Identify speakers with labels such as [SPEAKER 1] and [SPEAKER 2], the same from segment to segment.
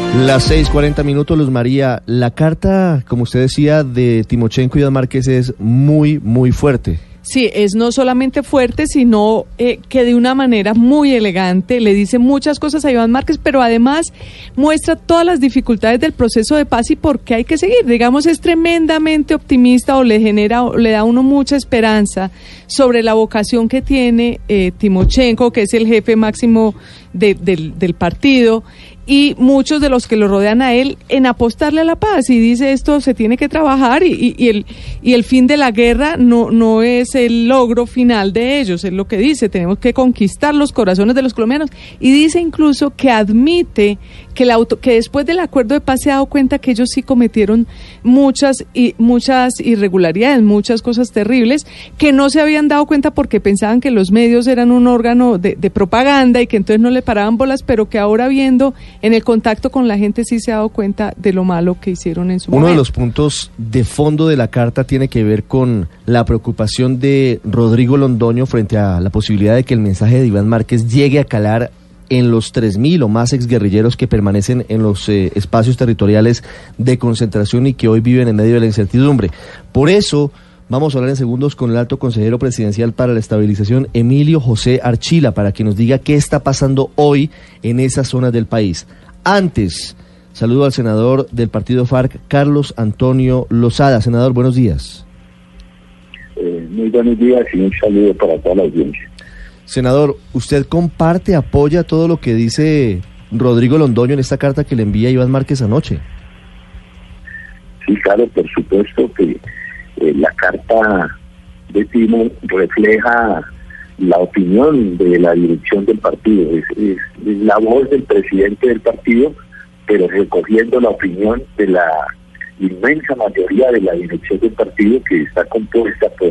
[SPEAKER 1] Las 6:40 minutos, Luz María. La carta, como usted decía, de Timochenko y Iván Márquez es muy, muy fuerte.
[SPEAKER 2] Sí, es no solamente fuerte, sino eh, que de una manera muy elegante le dice muchas cosas a Iván Márquez, pero además muestra todas las dificultades del proceso de paz y por qué hay que seguir. Digamos, es tremendamente optimista o le genera, o le da uno mucha esperanza sobre la vocación que tiene eh, Timochenko, que es el jefe máximo de- del, del partido, y muchos de los que lo rodean a él en apostarle a la paz. Y dice esto se tiene que trabajar y, el y el fin de la guerra no no es el logro final de ellos es lo que dice. Tenemos que conquistar los corazones de los colombianos. Y dice incluso que admite que el auto que después del acuerdo de paz se ha dado cuenta que ellos sí cometieron muchas y muchas irregularidades muchas cosas terribles que no se habían dado cuenta porque pensaban que los medios eran un órgano de, de propaganda y que entonces no le paraban bolas pero que ahora viendo en el contacto con la gente sí se ha dado cuenta de lo malo que hicieron en su
[SPEAKER 1] Uno de
[SPEAKER 2] momento.
[SPEAKER 1] los puntos de fondo de la carta tiene que ver con la preocupación de Rodrigo Londoño frente a la posibilidad de que el mensaje de Iván Márquez llegue a calar en los 3.000 o más exguerrilleros que permanecen en los eh, espacios territoriales de concentración y que hoy viven en medio de la incertidumbre. Por eso vamos a hablar en segundos con el alto consejero presidencial para la estabilización, Emilio José Archila, para que nos diga qué está pasando hoy en esas zonas del país. Antes, saludo al senador del partido FARC, Carlos Antonio Lozada. Senador, buenos días.
[SPEAKER 3] Eh, muy buenos días y un saludo para toda la audiencia.
[SPEAKER 1] Senador, ¿usted comparte, apoya todo lo que dice Rodrigo Londoño en esta carta que le envía Iván Márquez anoche?
[SPEAKER 3] Sí, claro, por supuesto que eh, la carta de Timo refleja la opinión de la dirección del partido. Es, es- la voz del presidente del partido, pero recogiendo la opinión de la inmensa mayoría de la dirección del partido que está compuesta por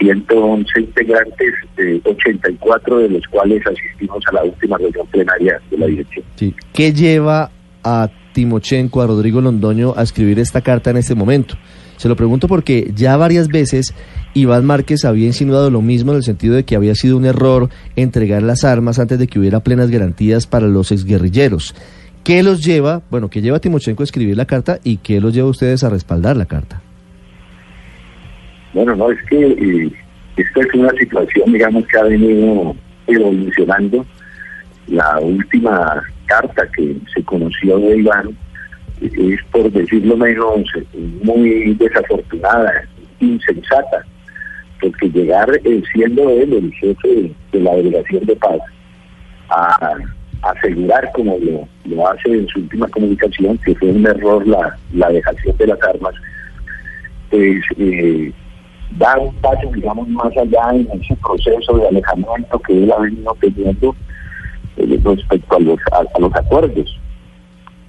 [SPEAKER 3] 111 integrantes, eh, 84 de los cuales asistimos a la última reunión plenaria de la dirección.
[SPEAKER 1] Sí. ¿Qué lleva a Timochenko, a Rodrigo Londoño, a escribir esta carta en este momento? Se lo pregunto porque ya varias veces Iván Márquez había insinuado lo mismo en el sentido de que había sido un error entregar las armas antes de que hubiera plenas garantías para los exguerrilleros. ¿Qué los lleva, bueno, qué lleva a Timochenko a escribir la carta y qué los lleva a ustedes a respaldar la carta?
[SPEAKER 3] Bueno, no, es que eh, esta es una situación, digamos, que ha venido evolucionando. La última carta que se conoció de Iván es, por decirlo menos, eh, muy desafortunada, insensata, porque llegar eh, siendo él el jefe de la delegación de paz a asegurar, como lo, lo hace en su última comunicación, que fue un error la, la dejación de las armas, pues eh, dar un paso, digamos, más allá en ese proceso de alejamiento que él ha venido teniendo eh, respecto a los, a los acuerdos.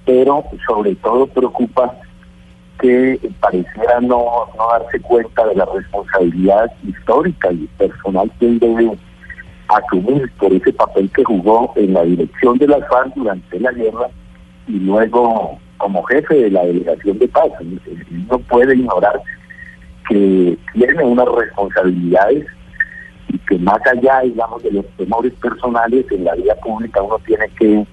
[SPEAKER 3] Pero sobre todo preocupa que pareciera no, no darse cuenta de la responsabilidad histórica y personal que él debe asumir por ese papel que jugó en la dirección de las FARC durante la guerra y luego como jefe de la delegación de paz. No puede ignorar que tiene unas responsabilidades y que más allá, digamos, de los temores personales en la vida pública, uno tiene que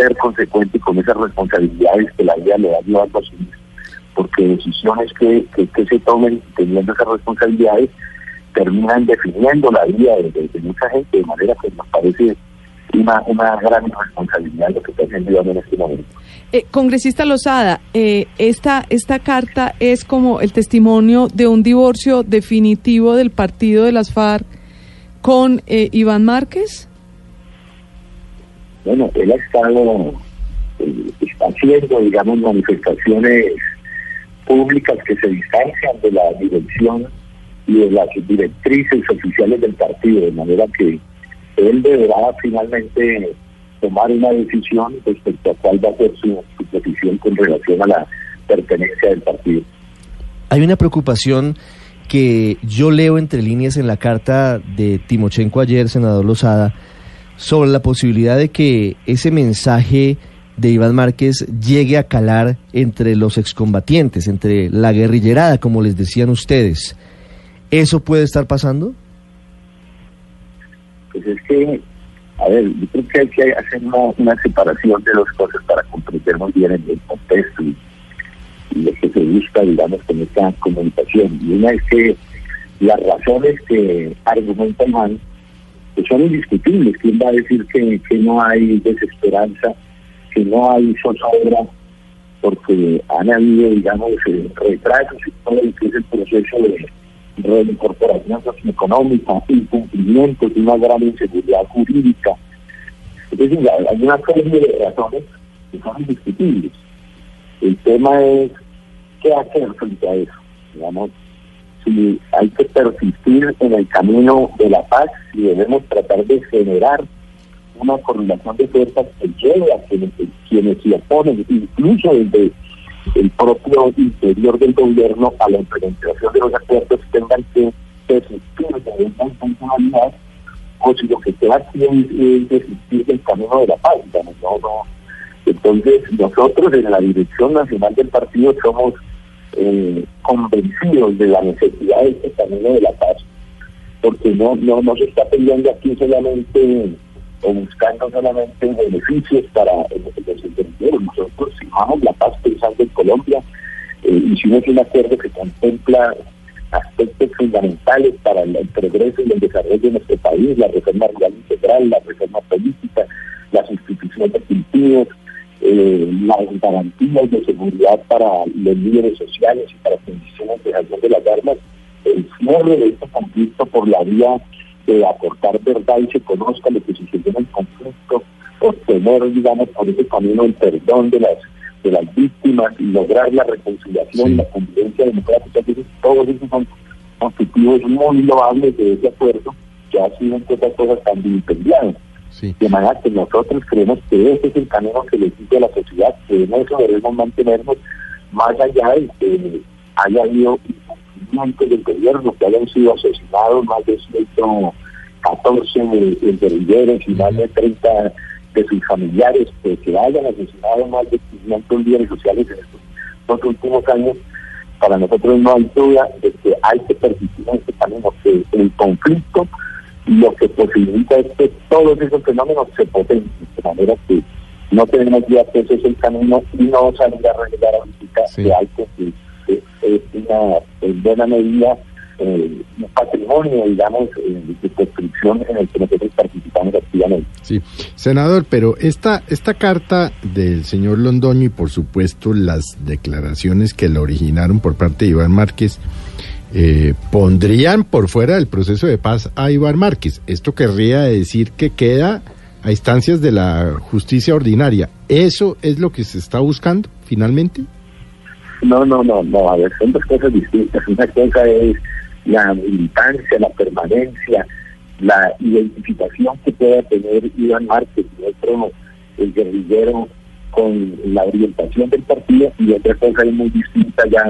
[SPEAKER 3] ser consecuente con esas responsabilidades que la vida le da llevando a porque decisiones que, que, se tomen teniendo esas responsabilidades terminan definiendo la vida de, mucha gente, de manera que nos parece una, una gran responsabilidad lo que está haciendo en este momento.
[SPEAKER 2] Eh, congresista Lozada, eh, esta, esta carta es como el testimonio de un divorcio definitivo del partido de las FARC con eh, Iván Márquez.
[SPEAKER 3] Bueno, él ha estado, eh, haciendo, digamos, manifestaciones públicas que se distancian de la dirección y de las directrices oficiales del partido, de manera que él deberá finalmente tomar una decisión respecto a cuál va a ser su, su posición con relación a la pertenencia del partido.
[SPEAKER 1] Hay una preocupación que yo leo entre líneas en la carta de Timochenko ayer, senador Lozada, sobre la posibilidad de que ese mensaje de Iván Márquez llegue a calar entre los excombatientes, entre la guerrillerada, como les decían ustedes. ¿Eso puede estar pasando?
[SPEAKER 3] Pues es que, a ver, yo creo que hay que hacer una, separación de dos cosas para comprender muy bien el, el contexto y, lo que se busca, digamos, con esta comunicación. Y una es que las razones que argumenta Iván pues son indiscutibles. ¿Quién va a decir que, que no hay desesperanza, que no hay zozobra? Porque han habido, digamos, eh, retrasos y todo lo que es el proceso de reincorporación socioeconómica, incumplimientos una gran inseguridad jurídica. Es decir, hay una serie de razones que son indiscutibles. El tema es qué hacer frente a eso. Digamos, si hay que persistir en el camino de la paz y debemos tratar de generar una correlación de fuerzas que lleve a quienes, quienes se oponen, incluso desde el propio interior del gobierno a la implementación de los acuerdos tengan que persistir de esta intencionalidad o si lo que queda aquí es, desistir del camino de la paz. No, no. Entonces, nosotros en la dirección nacional del partido somos eh, convencidos de la necesidad de este camino de la paz, porque no, no, no se está peleando aquí solamente o buscando solamente beneficios para los guerrilleros. Nosotros firmamos la paz pensando en Colombia, eh, hicimos un acuerdo que contempla aspectos fundamentales para el, progreso y el desarrollo de nuestro país, la reforma rural integral, la reforma política, las instituciones cultivos, eh, las garantías de seguridad para los líderes sociales y para condiciones de acción de las armas, el cierre de este conflicto por la vía de aportar verdad y se conozca lo que sucedió en el conflicto, obtener, digamos, por ese camino el perdón de las de las víctimas y lograr la reconciliación y la convivencia democrática. todos esos son objetivos muy loables de ese acuerdo que ha sido otras cosas también De manera que nosotros creemos que ese es el camino que le dice a la sociedad, que en eso debemos mantenernos más allá de que haya habido del gobierno, que hayan sido asesinados más de 114 guerrilleros y más de 30 de sus familiares, que, que hayan asesinado más de 500 líderes sociales en estos dos últimos años, para nosotros no hay duda de que hay que persistir en este camino, que el conflicto lo que posibilita es que todos esos fenómenos se potencien, de manera que no tenemos ya que ese es el camino y no salir a arreglar ahorita sí. de algo que es una en buena medida eh, un patrimonio, digamos, eh, de construcción en el que nosotros participamos activamente.
[SPEAKER 4] Sí, senador, pero esta, esta carta del señor Londoño y por supuesto las declaraciones que la originaron por parte de Iván Márquez, eh, pondrían por fuera del proceso de paz a Iván Márquez. Esto querría decir que queda a instancias de la justicia ordinaria. ¿Eso es lo que se está buscando finalmente?
[SPEAKER 3] No, no, no, no, a ver, son dos cosas distintas. Una cosa es la militancia, la permanencia, la identificación que pueda tener Iván Márquez otro, el guerrillero, con la orientación del partido, y otra cosa es muy distinta ya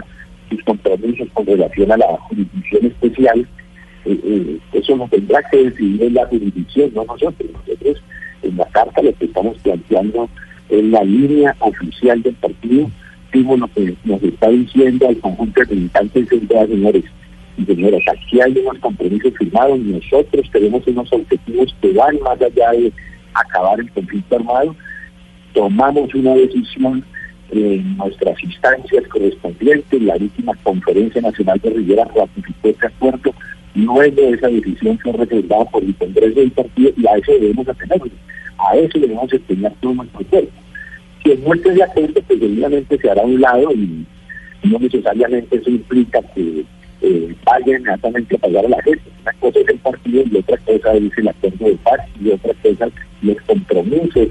[SPEAKER 3] sus compromisos con relación a la jurisdicción especial. Eh, eh, eso lo tendrá que decidir la jurisdicción, no nosotros. Nosotros en la carta lo que estamos planteando es la línea oficial del partido lo que nos está diciendo al conjunto de militantes de señores y señoras, aquí hay unos compromisos firmados, nosotros tenemos unos objetivos que van más allá de acabar el conflicto armado, tomamos una decisión en nuestras instancias correspondientes, la última conferencia nacional de Rivera ratificó ese acuerdo, luego esa decisión fue reservada por el Congreso del partido y a eso debemos atenernos, a eso debemos empeñar todo nuestro cuerpo si el muerte de acuerdo, pues obviamente se hará a un lado y no necesariamente eso implica que eh, vaya inmediatamente a pagar a la gente. Una cosa es el partido y otra cosa es el acuerdo de paz y otra cosa los compromisos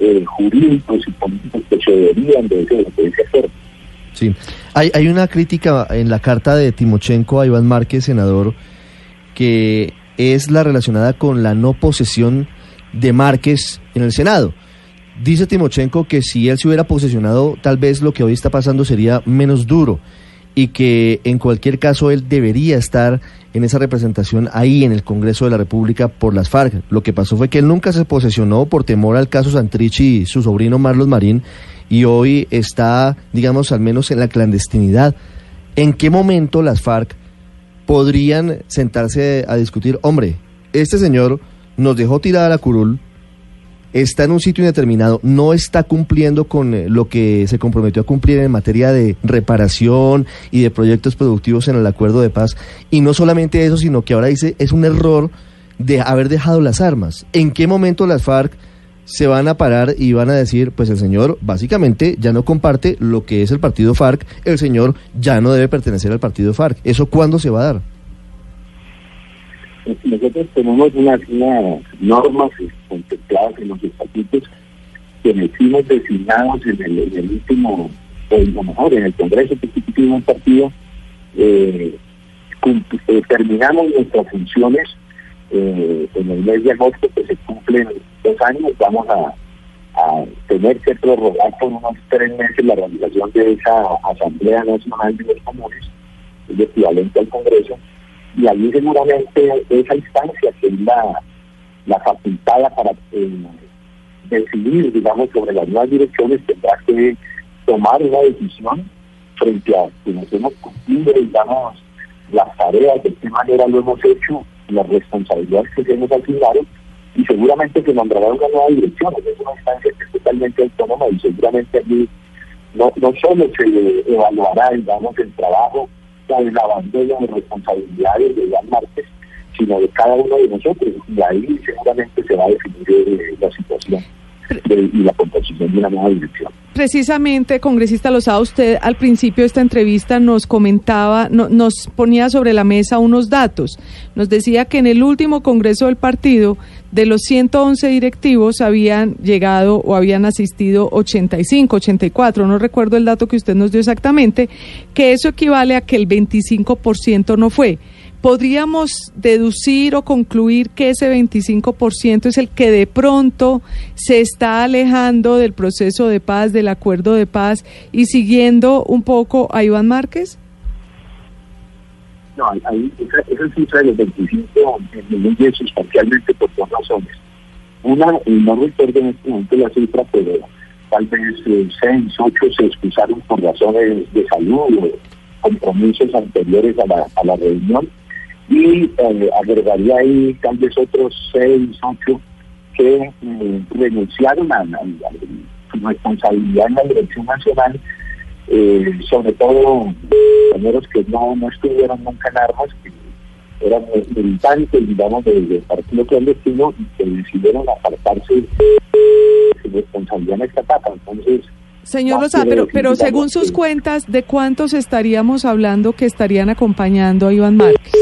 [SPEAKER 3] eh, jurídicos y políticos que se deberían de acuerdo.
[SPEAKER 1] Sí, hay, hay una crítica en la carta de Timochenko a Iván Márquez, senador, que es la relacionada con la no posesión de Márquez en el Senado. Dice Timochenko que si él se hubiera posesionado, tal vez lo que hoy está pasando sería menos duro y que en cualquier caso él debería estar en esa representación ahí en el Congreso de la República por las FARC. Lo que pasó fue que él nunca se posesionó por temor al caso Santrich y su sobrino Marlos Marín y hoy está, digamos, al menos en la clandestinidad. ¿En qué momento las FARC podrían sentarse a discutir, hombre, este señor nos dejó tirada la curul, está en un sitio indeterminado, no está cumpliendo con eh, lo que se comprometió a cumplir en materia de reparación y de proyectos productivos en el acuerdo de paz. Y no solamente eso, sino que ahora dice, es un error de haber dejado las armas. ¿En qué momento las FARC se van a parar y van a decir, pues el señor básicamente ya no comparte lo que es el partido FARC, el señor ya no debe pertenecer al partido FARC? ¿Eso cuándo se va a dar?
[SPEAKER 3] Nosotros tenemos unas, normas contempladas en los estatutos que metimos designados en el, último, o lo mejor, en el Congreso Constitutivo del partido, eh, eh, terminamos nuestras funciones eh, en el mes de agosto, que se cumplen dos años, vamos a, a tener que prorrogar por unos tres meses la realización de esa Asamblea Nacional de los Comunes, el equivalente al Congreso, y allí seguramente esa instancia que es la, la para eh, decidir, digamos, sobre las nuevas direcciones, tendrá que tomar una decisión frente a que nos hemos cumplido, digamos, las tareas, de qué manera lo hemos hecho, las responsabilidades que se hemos asignado, y seguramente se nombrará una nueva dirección, es una instancia que es totalmente autónoma y seguramente allí no, no solo se evaluará, digamos, el trabajo el abandono de responsabilidades de Iván Márquez, sino de cada uno de nosotros. Y ahí seguramente se va a definir eh, la situación y la composición de una nueva dirección.
[SPEAKER 2] Precisamente, congresista Lozada, usted al principio de esta entrevista nos comentaba, nos ponía sobre la mesa unos datos. Nos decía que en el último congreso del partido, de los 111 directivos, habían llegado o habían asistido 85, 84, no recuerdo el dato que usted nos dio exactamente, que eso equivale a que el 25% no fue podríamos deducir o concluir que ese 25% es el que de pronto se está alejando del proceso de paz, del acuerdo de paz y siguiendo un poco a Iván Márquez?
[SPEAKER 3] No, ahí, esa, cifra de los 25 disminuye sustancialmente por dos razones. Una, no recuerdo en este momento la cifra, pero tal vez seis, ocho se excusaron por razones de salud o compromisos anteriores a la, a la reunión y eh, agregaría ahí tal vez otros seis, ocho que eh, renunciaron a, su responsabilidad en la dirección nacional, eh, sobre todo compañeros que no, no estuvieron nunca en armas, que eran militantes, digamos, del, partido clandestino y que decidieron apartarse de su responsabilidad en esta etapa. Entonces,
[SPEAKER 2] Señor Rosa, pero, pero según sus cuentas, ¿de cuántos estaríamos hablando que estarían acompañando a Iván Márquez?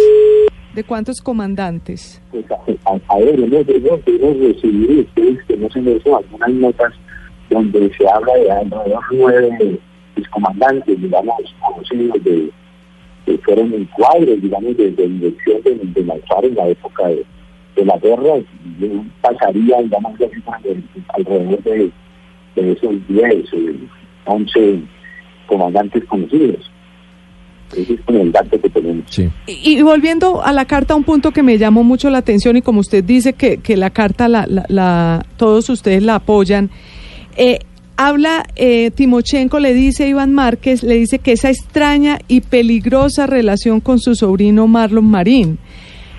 [SPEAKER 2] ¿De cuántos comandantes?
[SPEAKER 3] Pues a, ver, hemos, recibido ustedes que no se algunas notas donde se habla de alrededor nueve comandantes, digamos, conocidos de que fueron encuadres, digamos, de, de dirección de, de la en la época de, la guerra, y pasaría, digamos, alrededor de, de esos 10, 11 eh, comandantes conocidos. Ese es el dato que tenemos.
[SPEAKER 2] Y, volviendo a la carta, un punto que me llamó mucho la atención y como usted dice que, que la carta la, la, todos ustedes la apoyan, eh, habla eh, Timochenko, le dice a Iván Márquez, le dice que esa extraña y peligrosa relación con su sobrino Marlon Marín.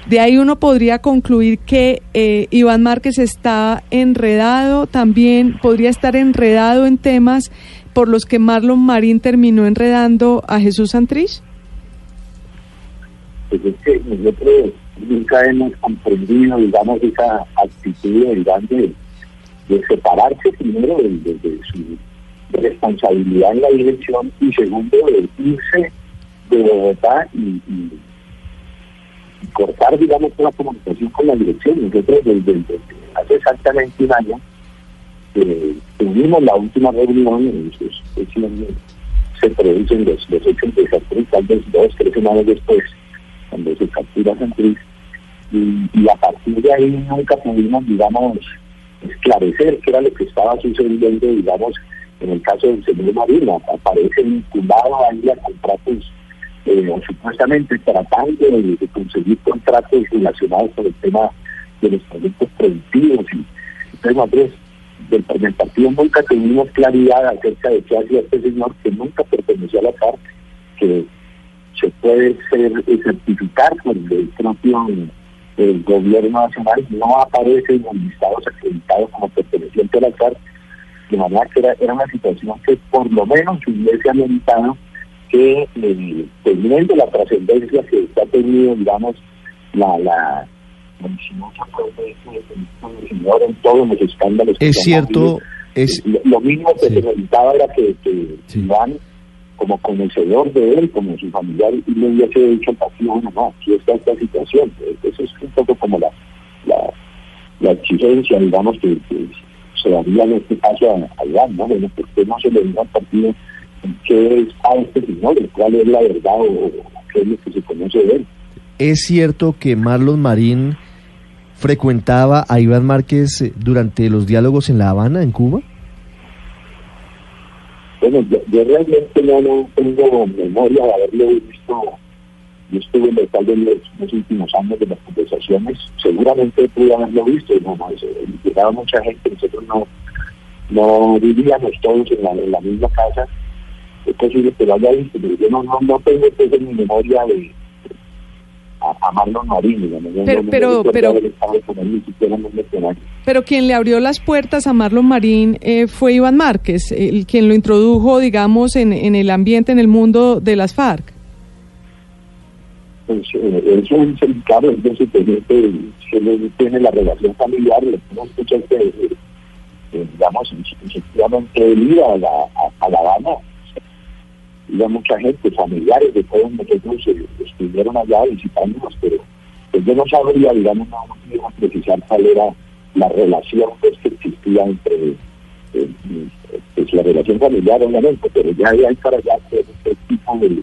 [SPEAKER 2] De ahí uno podría concluir que eh, Iván Márquez está enredado, también podría estar enredado en temas por los que Marlon Marín terminó enredando a Jesús Santrich?
[SPEAKER 3] Pues es que nosotros nunca hemos comprendido, digamos, esa actitud de, de, separarse primero de, su responsabilidad en la dirección y segundo de irse de Bogotá y, cortar, digamos, la comunicación con la dirección. Nosotros desde hace exactamente un año eh, tuvimos la última reunión, en sus, se producen los, los hechos de Santrich, tal vez dos, tres semanas después, cuando se captura Santrich, y, y a partir de ahí nunca pudimos, digamos, esclarecer qué era lo que estaba sucediendo, digamos, en el caso del señor Marina, aparece vinculado ahí a contratos, eh, supuestamente tratando de, de, conseguir contratos relacionados con el tema de los proyectos productivos. Y, entonces, Andrés, del, del nunca tuvimos claridad acerca de qué hacía este señor que nunca perteneció a la CARC, que se puede ser, certificar por el propio el gobierno nacional, no aparece en los listados acreditados como perteneciente a la CARC, de manera que era, era una situación que por lo menos hubiese ameritado que eh, teniendo la trascendencia que está tenido, digamos, la, la señor en todos los escándalos.
[SPEAKER 1] Es cierto, es...
[SPEAKER 3] Lo, lo, mismo que sí. se necesitaba era que, que sí. Iván, como conocedor de él, como su familiar, y le hubiese dicho al bueno, no, aquí está esta situación. Eso es un poco como la, la, la exigencia, digamos, que, se daría en este caso a, a Iván, ¿no? Bueno, ¿por qué no se le dijo al partido qué está este señor, cuál es la verdad o, qué es lo que se conoce de él?
[SPEAKER 1] ¿Es cierto que Marlon Marín frecuentaba a Iván Márquez durante los diálogos en La Habana, en Cuba?
[SPEAKER 3] Bueno, yo, realmente no, no, tengo memoria de haberlo visto. Yo estuve en el tal de los, últimos años de las conversaciones. Seguramente pude haberlo visto. No, no, llegaba mucha gente. Nosotros no, no vivíamos todos en la, en la misma casa. Es posible que lo haya visto, pero yo no, no, no tengo pues, en mi memoria de, a, a Marlon Marín, digamos.
[SPEAKER 2] Pero,
[SPEAKER 3] no,
[SPEAKER 2] pero, pero,
[SPEAKER 3] pero,
[SPEAKER 2] pero quien le abrió las puertas a Marlon Marín eh, fue Iván Márquez, el quien lo introdujo, digamos, en, en el ambiente, en el mundo de las FARC.
[SPEAKER 3] Pues, eh, eso es claro, entonces se tiene la relación familiar, le tenemos que eh, eh, digamos, efectivamente él iba a la, a, a la Habana iba mucha gente, familiares de todos nosotros eh, estuvieron allá visitándonos, pero pues yo no sabría, digamos, no, iba a precisar cuál era la relación pues, que existía entre eh, pues, la relación familiar, obviamente, pero ya de ahí para allá, qué tipo de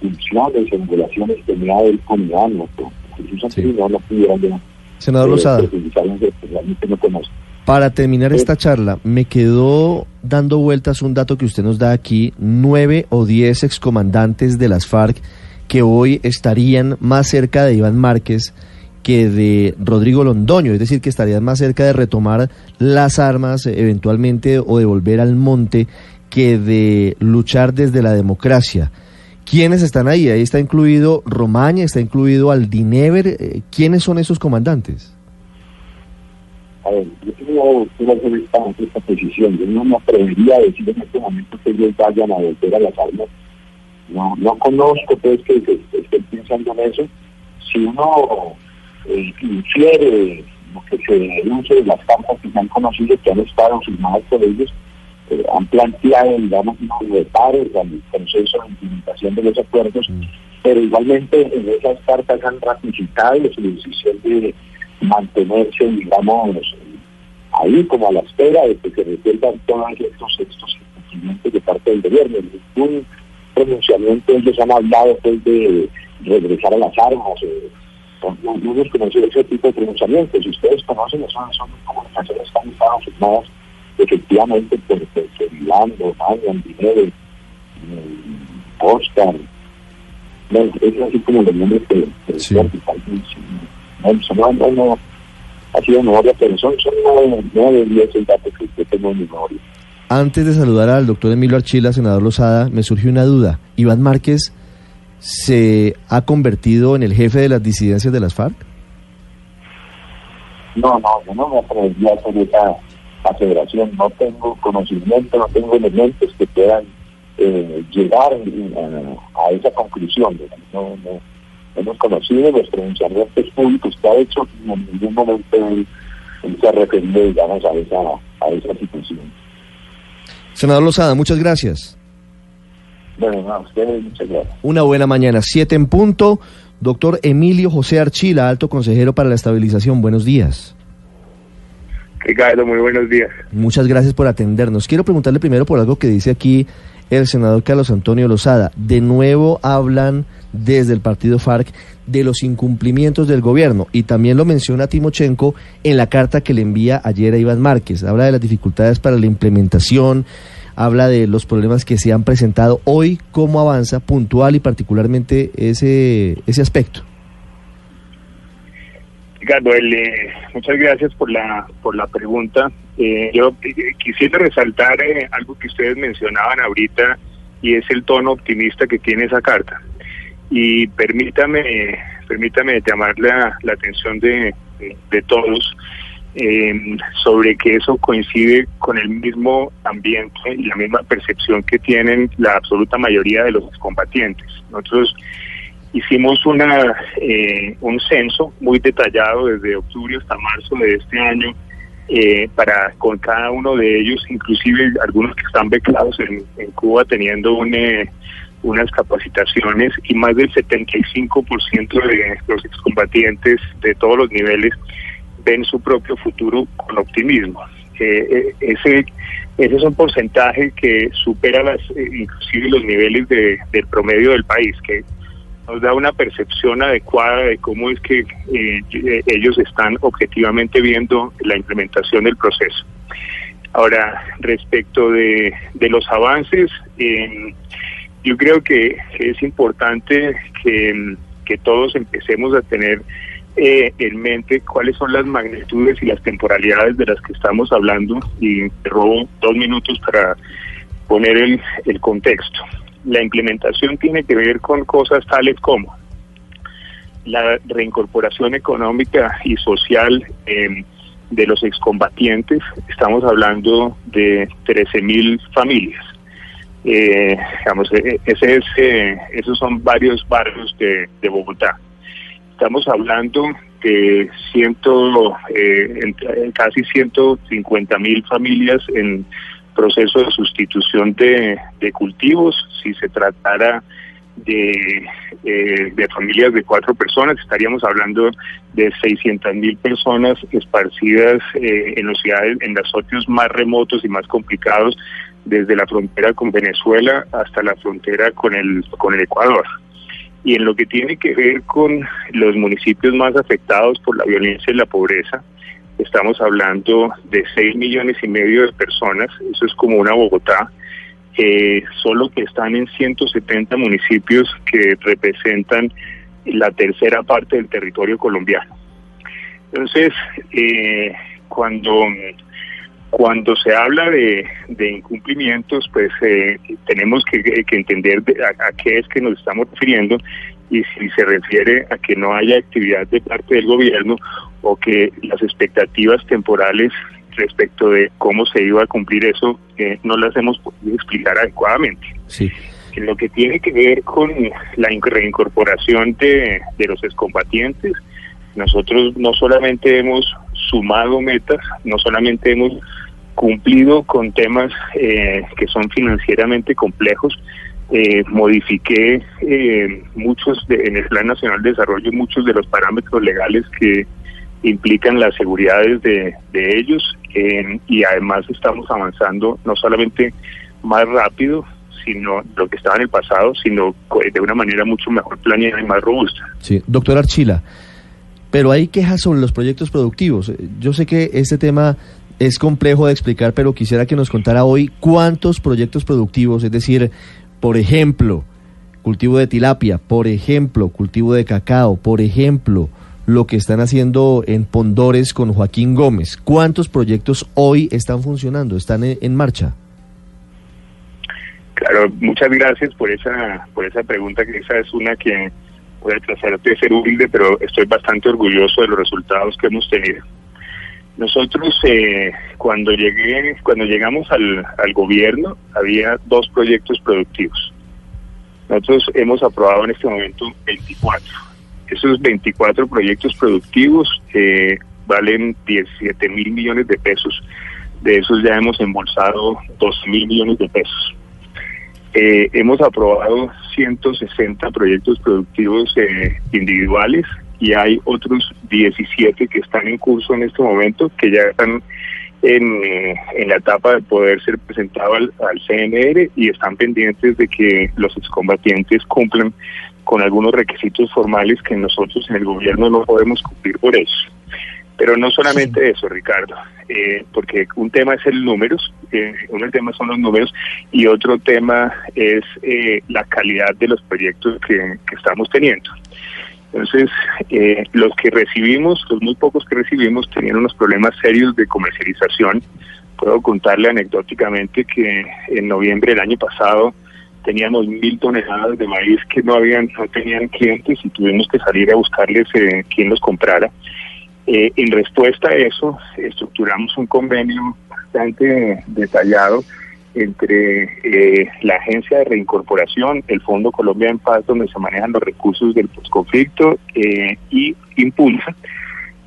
[SPEAKER 3] funciones o relaciones tenía él con Iván, ¿no? Jesús sí. no, no pudiera ya.
[SPEAKER 1] Senador Lozada.
[SPEAKER 3] No conozco.
[SPEAKER 1] Para terminar esta charla, me quedó dando vueltas un dato que usted nos da aquí, nueve o diez excomandantes de las FARC que hoy estarían más cerca de Iván Márquez que de Rodrigo Londoño, es decir, que estarían más cerca de retomar las armas eventualmente o de volver al monte que de luchar desde la democracia. ¿Quiénes están ahí? Ahí está incluido Romaña, está incluido Aldinever. ¿Quiénes son esos comandantes?
[SPEAKER 3] A ver, yo tengo que hacer esta, esta posición. Yo no me atrevería a decir en este momento que ellos vayan a volver a las armas. No, no conozco pues que, que, que estén pensando en eso. Si uno eh, infiere lo que se denuncia de las cartas que se han conocido, que han estado firmadas por ellos, eh, han planteado, digamos, unos reparos al proceso de implementación de los acuerdos, mm. pero igualmente en esas cartas han ratificado su decisión de mantenerse, digamos, ahí como a la espera de que se resuelvan todos estos, estos de parte del gobierno. En ningún pronunciamiento ellos han hablado pues de regresar a las armas, eh, no, hemos conocido ese tipo de pronunciamientos. Si ustedes conocen, son, son comunicaciones que han estado firmadas efectivamente por Ferdinando, Mayan, Dinero, Oscar, no, es así como los nombres que, que sí. No, no, no, ha sido memoria, pero son, son nueve, nueve, diez datos que yo tengo en mi memoria.
[SPEAKER 1] Antes de saludar al doctor Emilio Archila, senador Lozada, me surgió una duda. ¿Iván Márquez se ha convertido en el jefe de las disidencias de las FARC?
[SPEAKER 3] No, no, yo no me atrevería a hacer esa aseveración. No tengo conocimiento, no tengo elementos que puedan eh, llegar a, a, esa conclusión. No, no, hemos conocido los pronunciamientos públicos que ha hecho y en ningún momento él, él se ha referido, digamos, a esa, a esa situación.
[SPEAKER 1] Senador Lozada, muchas gracias.
[SPEAKER 3] Bueno, a ustedes muchas gracias.
[SPEAKER 1] Una buena mañana, siete en punto. Doctor Emilio José Archila, alto consejero para la estabilización, buenos días.
[SPEAKER 5] Ricardo, muy buenos días.
[SPEAKER 1] Muchas gracias por atendernos. Quiero preguntarle primero por algo que dice aquí el senador Carlos Antonio Lozada. De nuevo hablan desde el partido FARC de los incumplimientos del gobierno. Y también lo menciona Timochenko en la carta que le envía ayer a Iván Márquez. Habla de las dificultades para la implementación, habla de los problemas que se han presentado hoy, cómo avanza puntual y particularmente ese, ese aspecto.
[SPEAKER 5] Ricardo, eh, muchas gracias por la por la pregunta. Eh, yo eh, quisiera resaltar algo que ustedes mencionaban ahorita y es el tono optimista que tiene esa carta. Y permítame permítame llamar la, atención de, de, todos sobre que eso coincide con el mismo ambiente y la misma percepción que tienen la absoluta mayoría de los combatientes. Nosotros hicimos una eh, un censo muy detallado desde octubre hasta marzo de este año eh, para con cada uno de ellos, inclusive algunos que están beclados en, Cuba teniendo eh, unas capacitaciones y más del 75% de los excombatientes de todos los niveles ven su propio futuro con optimismo. ese ese es un porcentaje que supera las inclusive los niveles de, del promedio del país, que nos da una percepción adecuada de cómo es que eh, ellos están objetivamente viendo la implementación del proceso. Ahora, respecto de, los avances, eh, yo creo que, es importante que, todos empecemos a tener eh, en mente cuáles son las magnitudes y las temporalidades de las que estamos hablando y te robo dos minutos para poner el, el contexto la implementación tiene que ver con cosas tales como la reincorporación económica y social em, de los excombatientes. Estamos hablando de 13 mil familias. Eh, digamos, e, ese es, eh, esos son varios barrios de, Bogotá. Estamos hablando de ciento, eh, casi 150 mil familias en proceso de sustitución de, cultivos, si se tratara de, eh, de familias de cuatro personas, estaríamos hablando de 600 mil personas esparcidas eh, en los ciudades, en los socios más remotos y más complicados, desde la frontera con Venezuela hasta la frontera con el, con el Ecuador. Y en lo que tiene que ver con los municipios más afectados por la violencia y la pobreza, estamos hablando de 6 millones y medio de personas, eso es como una Bogotá, eh, solo que están en 170 municipios que representan la tercera parte del territorio colombiano. Entonces, eh, cuando, cuando se habla de, incumplimientos, pues eh, tenemos que, entender a, qué es que nos estamos refiriendo y si se refiere a que no haya actividad de parte del gobierno o que las expectativas temporales respecto de cómo se iba a cumplir eso eh, no las hemos podido explicar adecuadamente.
[SPEAKER 1] Sí.
[SPEAKER 5] En lo que tiene que ver con la reincorporación de, de los excombatientes, nosotros no solamente hemos sumado metas, no solamente hemos cumplido con temas eh, que son financieramente complejos, eh, modifiqué eh, muchos en el Plan Nacional de Desarrollo muchos de los parámetros legales que implican las seguridades de, ellos y además estamos avanzando no solamente más rápido, sino lo que estaba en el pasado, sino de una manera mucho mejor planeada y más robusta.
[SPEAKER 1] Sí, doctor Archila, pero hay quejas sobre los proyectos productivos. Yo sé que este tema es complejo de explicar, pero quisiera que nos contara hoy cuántos proyectos productivos, es decir, por ejemplo, cultivo de tilapia, por ejemplo, cultivo de cacao, por ejemplo, lo que están haciendo en Pondores con Joaquín Gómez. ¿Cuántos proyectos hoy están funcionando, están en, marcha?
[SPEAKER 5] Claro, muchas gracias por esa por esa pregunta, que esa es una que puede tratar de ser humilde, pero estoy bastante orgulloso de los resultados que hemos tenido. Nosotros eh, cuando llegué, cuando llegamos al, gobierno había dos proyectos productivos. Nosotros hemos aprobado en este momento 24 esos 24 proyectos productivos eh, valen 17 mil millones de pesos. De esos ya hemos embolsado 12 mil millones de pesos. Eh, hemos aprobado 160 proyectos productivos eh, individuales y hay otros 17 que están en curso en este momento que ya están en, eh, en la etapa de poder ser presentado al, al CNR y están pendientes de que los excombatientes cumplan con algunos requisitos formales que nosotros en el gobierno no podemos cumplir por eso. Pero no solamente eso, Ricardo, eh, porque un tema es el números, eh, un tema son los números y otro tema es eh, la calidad de los proyectos que, que estamos teniendo. Entonces, eh, los que recibimos, los muy pocos que recibimos, tenían unos problemas serios de comercialización. Puedo contarle anecdóticamente que en noviembre del año pasado teníamos mil toneladas de maíz que no habían, no tenían clientes y tuvimos que salir a buscarles eh, quién los comprara. Eh, en respuesta a eso, estructuramos un convenio bastante detallado entre eh, la Agencia de Reincorporación, el Fondo Colombia en Paz, donde se manejan los recursos del posconflicto, eh, y Impulsa,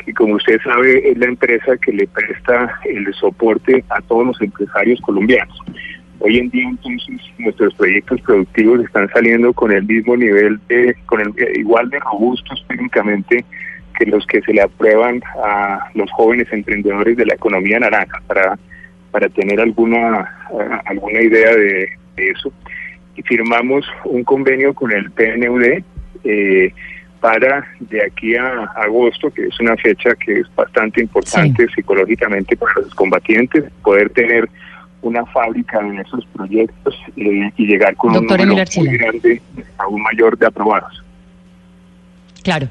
[SPEAKER 5] que como usted sabe es la empresa que le presta el soporte a todos los empresarios colombianos. Hoy en día entonces nuestros proyectos productivos están saliendo con el mismo nivel de, con el igual de robustos técnicamente que los que se le aprueban a los jóvenes emprendedores de la economía naranja para para tener alguna uh, alguna idea de, de, eso y firmamos un convenio con el PNUD eh, para de aquí a agosto, que es una fecha que es bastante importante sí. psicológicamente para los combatientes, poder tener una fábrica en esos proyectos eh, y llegar con
[SPEAKER 6] Doctor
[SPEAKER 5] un número muy grande, aún mayor de aprobados.
[SPEAKER 6] Claro.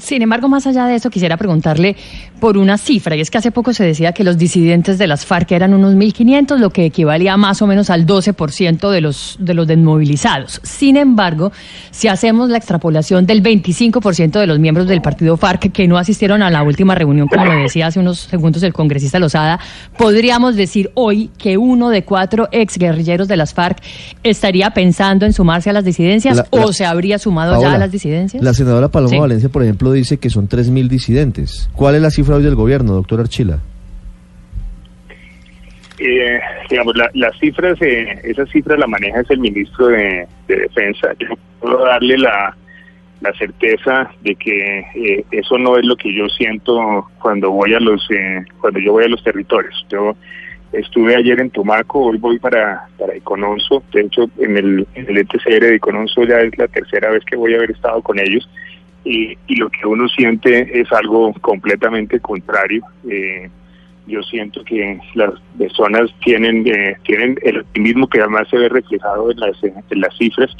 [SPEAKER 6] Sin embargo, más allá de eso, quisiera preguntarle por una cifra, y es que hace poco se decía que los disidentes de las FARC eran unos 1.500, lo que equivalía más o menos al 12% de los, de los desmovilizados. Sin embargo, si hacemos la extrapolación del 25% de los miembros del partido FARC que no asistieron a la última reunión, como lo decía hace unos segundos el congresista Lozada, podríamos decir hoy que uno de cuatro exguerrilleros de las FARC estaría pensando en sumarse a las disidencias la, la, o se habría sumado
[SPEAKER 1] Paola,
[SPEAKER 6] ya a las disidencias.
[SPEAKER 1] La senadora Paloma sí. Valencia, por ejemplo, dice que son 3.000 disidentes. ¿Cuál es la cifra hoy del gobierno, doctor Archila?
[SPEAKER 5] Eh, digamos, la, las cifras, eh, esa cifra la maneja es el ministro de, de Defensa. Yo puedo darle la, la certeza de que eh, eso no es lo que yo siento cuando voy a los eh, cuando yo voy a los territorios. Yo estuve ayer en Tumaco, hoy voy para para Icononso. De hecho, en el, en el ETCR de Icononso ya es la tercera vez que voy a haber estado con ellos y, y lo que uno siente es algo completamente contrario. Eh, yo siento que las personas tienen eh, tienen el optimismo que además se ve reflejado en las, en las cifras.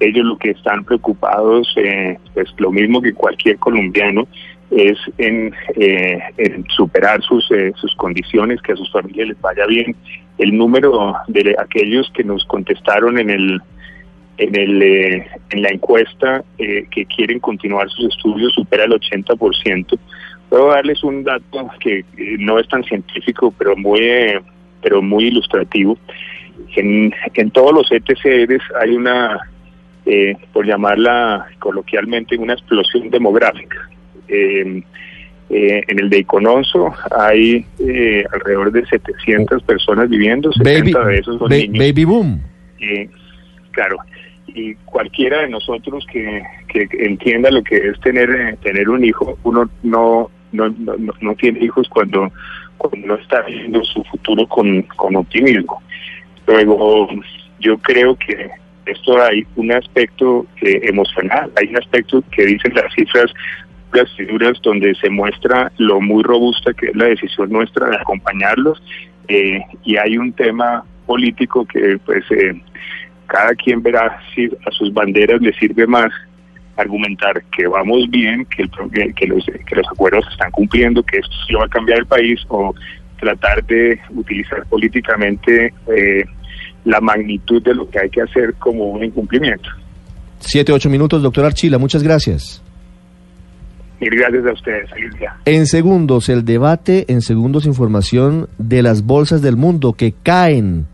[SPEAKER 5] Ellos lo que están preocupados, eh, pues lo mismo que cualquier colombiano, es en, eh, en superar sus, eh, sus condiciones, que a sus familias les vaya bien. El número de aquellos que nos contestaron en el en, el, eh, en la encuesta eh, que quieren continuar sus estudios supera el 80%. Puedo darles un dato que eh, no es tan científico, pero muy, eh, pero muy ilustrativo. En, en todos los ETCRs hay una, eh, por llamarla coloquialmente, una explosión demográfica. Eh, en el de Icononso hay alrededor de 700 personas viviendo, 70
[SPEAKER 1] baby,
[SPEAKER 5] de esos son
[SPEAKER 1] ba
[SPEAKER 5] niños.
[SPEAKER 1] Baby boom.
[SPEAKER 5] claro, y cualquiera de nosotros que, que entienda lo que es tener eh, tener un hijo, uno no no, no, no tiene hijos cuando, cuando no está viendo su futuro con, con optimismo. Luego, yo creo que esto hay un aspecto eh, emocional, hay un aspecto que dicen las cifras las figuras donde se muestra lo muy robusta que es la decisión nuestra de acompañarlos eh, y hay un tema político que pues eh, cada quien verá si a sus banderas le sirve más argumentar que vamos bien, que, el, que, los, que los acuerdos se están cumpliendo, que esto sí va a cambiar el país, o tratar de utilizar políticamente eh, la magnitud de lo que hay que hacer como un incumplimiento.
[SPEAKER 1] Siete, ocho minutos, doctor Archila, muchas gracias.
[SPEAKER 5] Mil gracias a ustedes.
[SPEAKER 1] En segundos, el debate, en segundos, información de las bolsas del mundo que caen